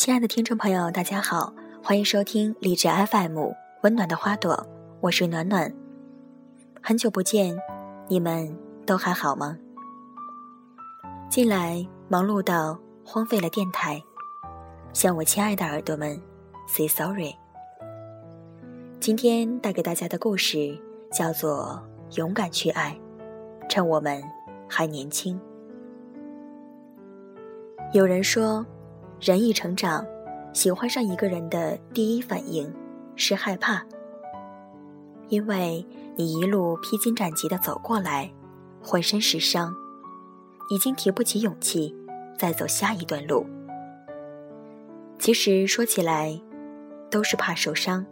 亲爱的听众朋友，大家好，欢迎收听励志 FM《温暖的花朵》，我是暖暖。很久不见，你们都还好吗？近来忙碌到荒废了电台，向我亲爱的耳朵们 say sorry。今天带给大家的故事叫做《勇敢去爱》，趁我们还年轻。有人说，人一成长，喜欢上一个人的第一反应是害怕，因为你一路披荆斩棘的走过来，浑身是伤，已经提不起勇气再走下一段路。其实说起来，都是怕受伤。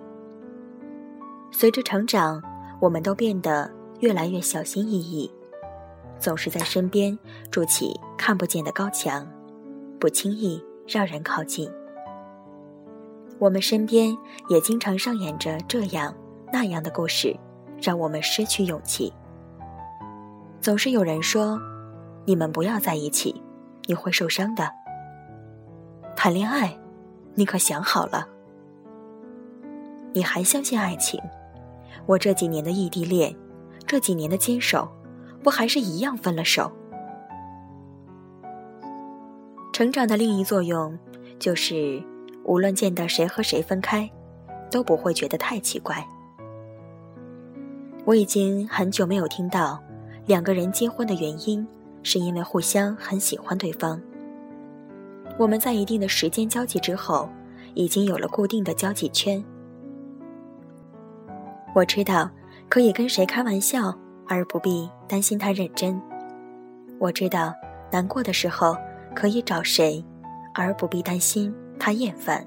随着成长，我们都变得越来越小心翼翼，总是在身边筑起看不见的高墙，不轻易让人靠近。我们身边也经常上演着这样那样的故事，让我们失去勇气。总是有人说：“你们不要在一起，你会受伤的。”谈恋爱，你可想好了？你还相信爱情？我这几年的异地恋，这几年的坚守，不还是一样分了手？成长的另一作用，就是无论见到谁和谁分开，都不会觉得太奇怪。我已经很久没有听到，两个人结婚的原因是因为互相很喜欢对方。我们在一定的时间交际之后，已经有了固定的交际圈。我知道可以跟谁开玩笑，而不必担心他认真。我知道难过的时候可以找谁，而不必担心他厌烦。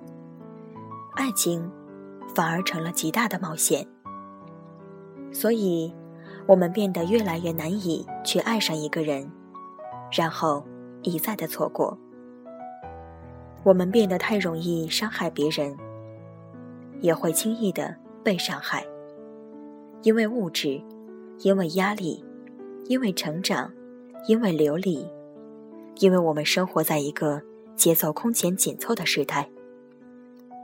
爱情反而成了极大的冒险，所以我们变得越来越难以去爱上一个人，然后一再的错过。我们变得太容易伤害别人，也会轻易的被伤害。因为物质，因为压力，因为成长，因为流离，因为我们生活在一个节奏空前紧凑的时代。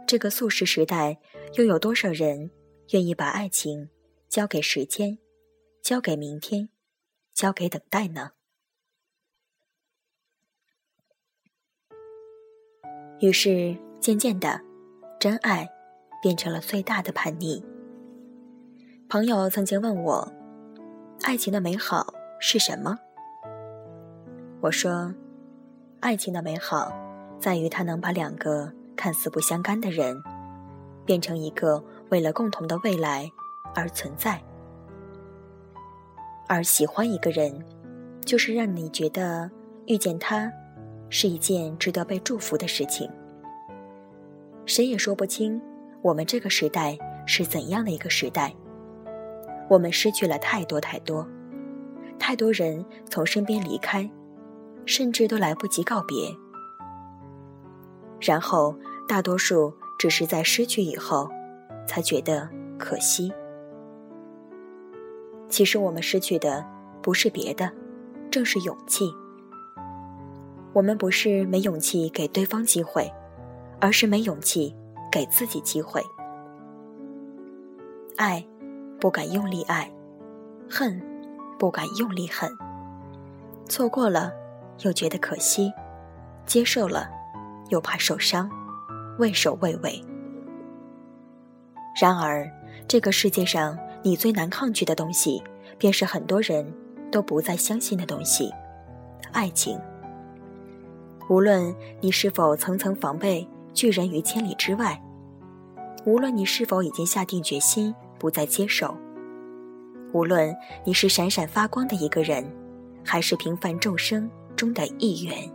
这个速食时代，又有多少人愿意把爱情交给时间，交给明天，交给等待呢？于是，渐渐的，真爱变成了最大的叛逆。朋友曾经问我：“爱情的美好是什么？”我说：“爱情的美好，在于它能把两个看似不相干的人，变成一个为了共同的未来而存在。而喜欢一个人，就是让你觉得遇见他是一件值得被祝福的事情。谁也说不清我们这个时代是怎样的一个时代。”我们失去了太多太多，太多人从身边离开，甚至都来不及告别。然后，大多数只是在失去以后，才觉得可惜。其实，我们失去的不是别的，正是勇气。我们不是没勇气给对方机会，而是没勇气给自己机会。爱。不敢用力爱，恨，不敢用力恨。错过了，又觉得可惜；接受了，又怕受伤，畏首畏尾。然而，这个世界上你最难抗拒的东西，便是很多人都不再相信的东西——爱情。无论你是否层层防备，拒人于千里之外；无论你是否已经下定决心。不再接受。无论你是闪闪发光的一个人，还是平凡众生中的一员，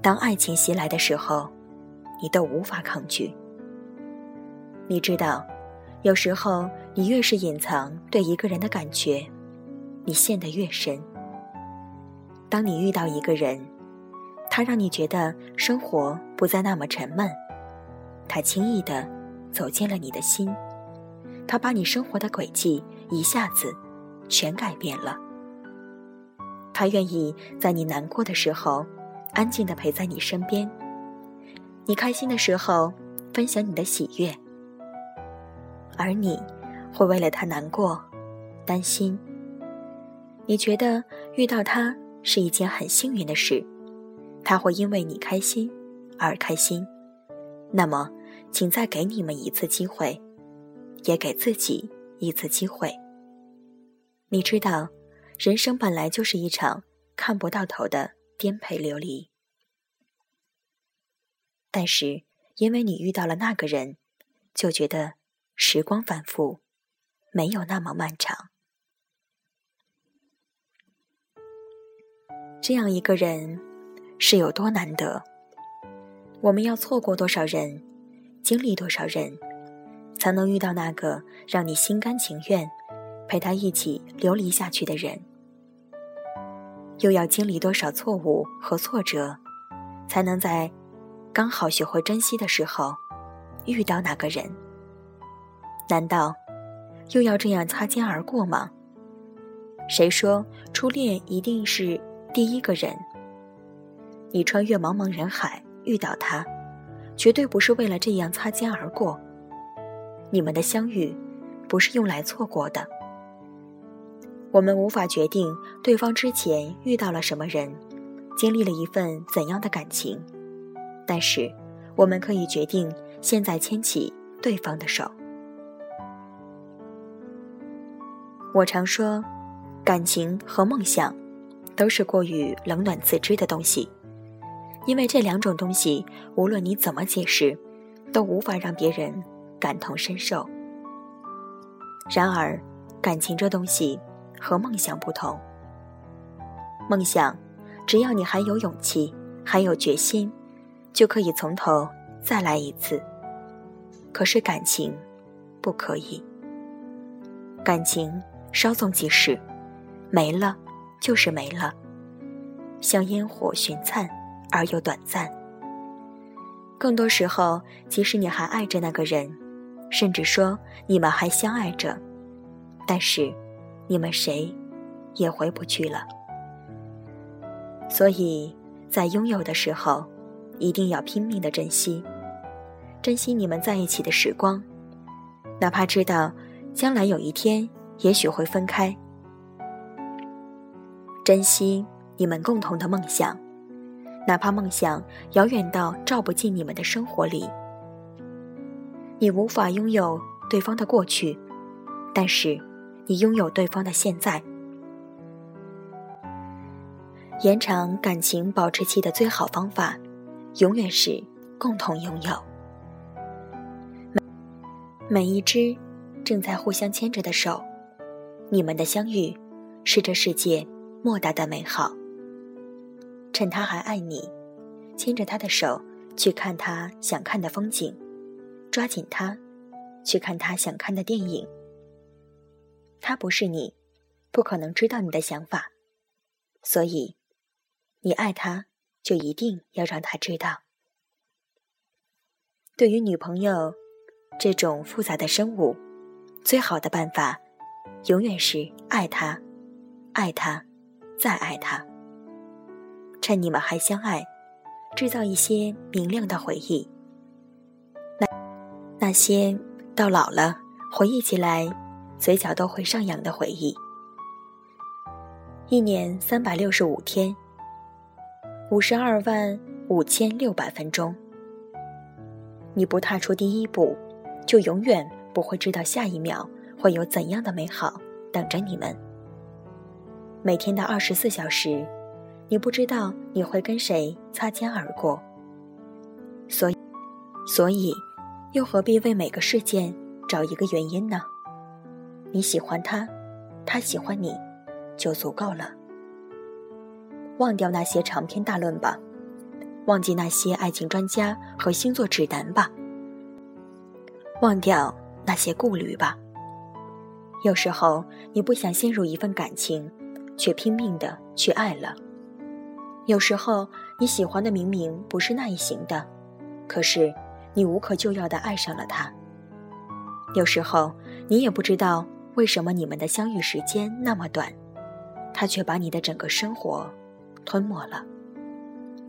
当爱情袭来的时候，你都无法抗拒。你知道，有时候你越是隐藏对一个人的感觉，你陷得越深。当你遇到一个人，他让你觉得生活不再那么沉闷，他轻易的。走进了你的心，他把你生活的轨迹一下子全改变了。他愿意在你难过的时候，安静的陪在你身边，你开心的时候分享你的喜悦，而你会为了他难过、担心。你觉得遇到他是一件很幸运的事，他会因为你开心而开心。那么，请再给你们一次机会，也给自己一次机会。你知道，人生本来就是一场看不到头的颠沛流离。但是，因为你遇到了那个人，就觉得时光反复，没有那么漫长。这样一个人，是有多难得？我们要错过多少人，经历多少人，才能遇到那个让你心甘情愿陪他一起流离下去的人？又要经历多少错误和挫折，才能在？刚好学会珍惜的时候，遇到那个人，难道又要这样擦肩而过吗？谁说初恋一定是第一个人？你穿越茫茫人海遇到他，绝对不是为了这样擦肩而过。你们的相遇，不是用来错过的。我们无法决定对方之前遇到了什么人，经历了一份怎样的感情。但是，我们可以决定现在牵起对方的手。我常说，感情和梦想都是过于冷暖自知的东西，因为这两种东西，无论你怎么解释，都无法让别人感同身受。然而，感情这东西和梦想不同。梦想，只要你还有勇气，还有决心。就可以从头再来一次。可是感情，不可以。感情稍纵即逝，没了就是没了，像烟火寻灿而又短暂。更多时候，即使你还爱着那个人，甚至说你们还相爱着，但是你们谁也回不去了。所以在拥有的时候。一定要拼命的珍惜，珍惜你们在一起的时光，哪怕知道将来有一天也许会分开。珍惜你们共同的梦想，哪怕梦想遥远到照不进你们的生活里。你无法拥有对方的过去，但是你拥有对方的现在。延长感情保质期的最好方法。永远是共同拥有。每每一只正在互相牵着的手，你们的相遇是这世界莫大的美好。趁他还爱你，牵着他的手去看他想看的风景，抓紧他去看他想看的电影。他不是你，不可能知道你的想法，所以你爱他。就一定要让他知道。对于女朋友这种复杂的生物，最好的办法，永远是爱她，爱她，再爱她。趁你们还相爱，制造一些明亮的回忆。那那些到老了回忆起来，嘴角都会上扬的回忆。一年三百六十五天。五十二万五千六百分钟，你不踏出第一步，就永远不会知道下一秒会有怎样的美好等着你们。每天的二十四小时，你不知道你会跟谁擦肩而过，所以，所以，又何必为每个事件找一个原因呢？你喜欢他，他喜欢你，就足够了。忘掉那些长篇大论吧，忘记那些爱情专家和星座指南吧，忘掉那些顾虑吧。有时候你不想陷入一份感情，却拼命的去爱了；有时候你喜欢的明明不是那一型的，可是你无可救药的爱上了他；有时候你也不知道为什么你们的相遇时间那么短，他却把你的整个生活。吞没了。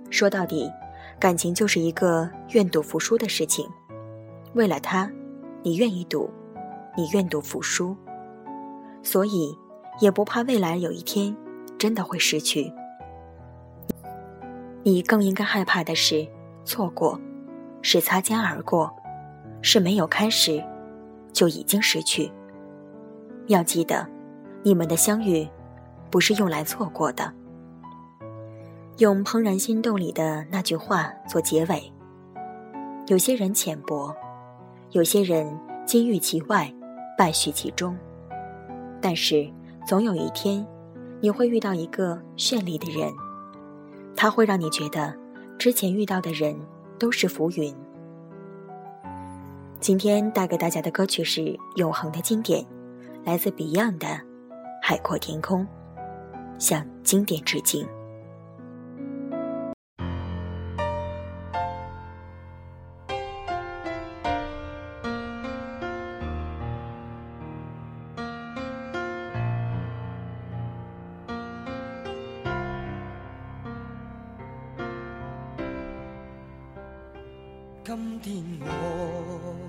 说到底，感情就是一个愿赌服输的事情。为了他，你愿意赌，你愿赌服输，所以也不怕未来有一天真的会失去。你更应该害怕的是错过，是擦肩而过，是没有开始就已经失去。要记得，你们的相遇不是用来错过的。用《怦然心动》里的那句话做结尾：有些人浅薄。有些人金玉其外，败絮其中，但是总有一天，你会遇到一个绚丽的人，他会让你觉得之前遇到的人都是浮云。今天带给大家的歌曲是永恒的经典，来自 Beyond 的《海阔天空》，向经典致敬。今天我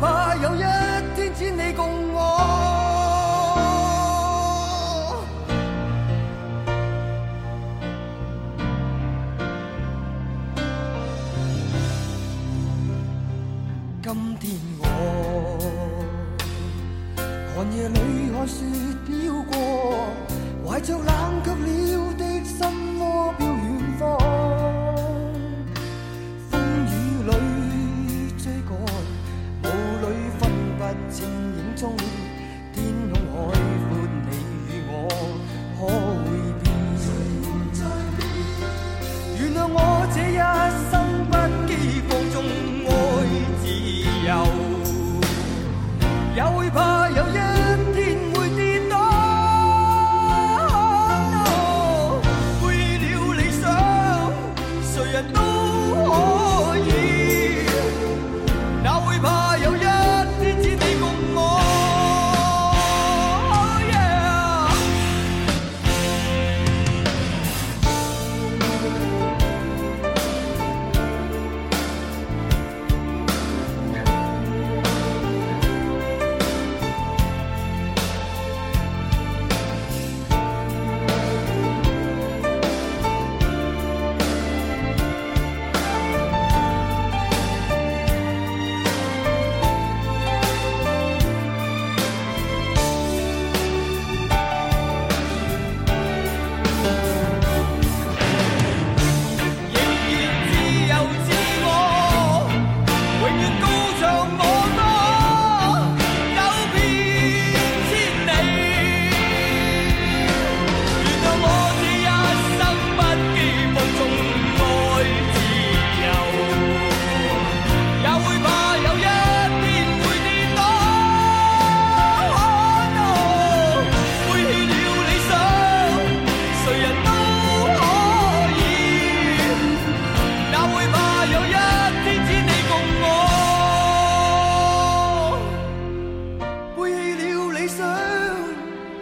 怕有一天只你共我？今天我。寒夜里看雪飘过，怀着冷却了的心清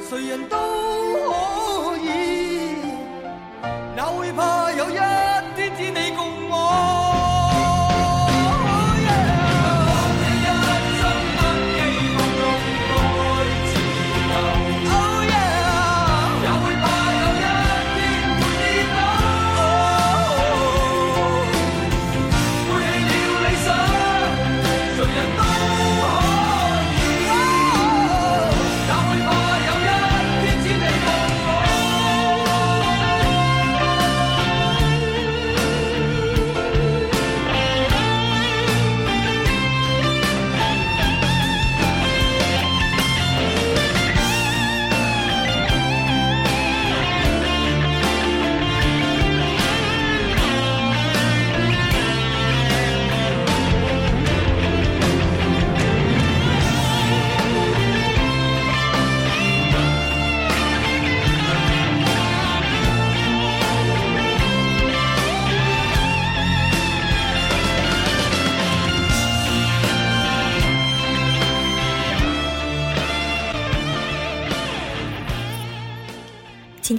谁人都可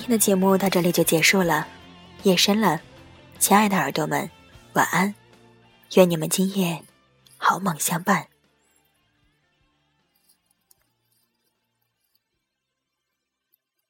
天的节目到这里就结束了，夜深了，亲爱的耳朵们，晚安，愿你们今夜好梦相伴。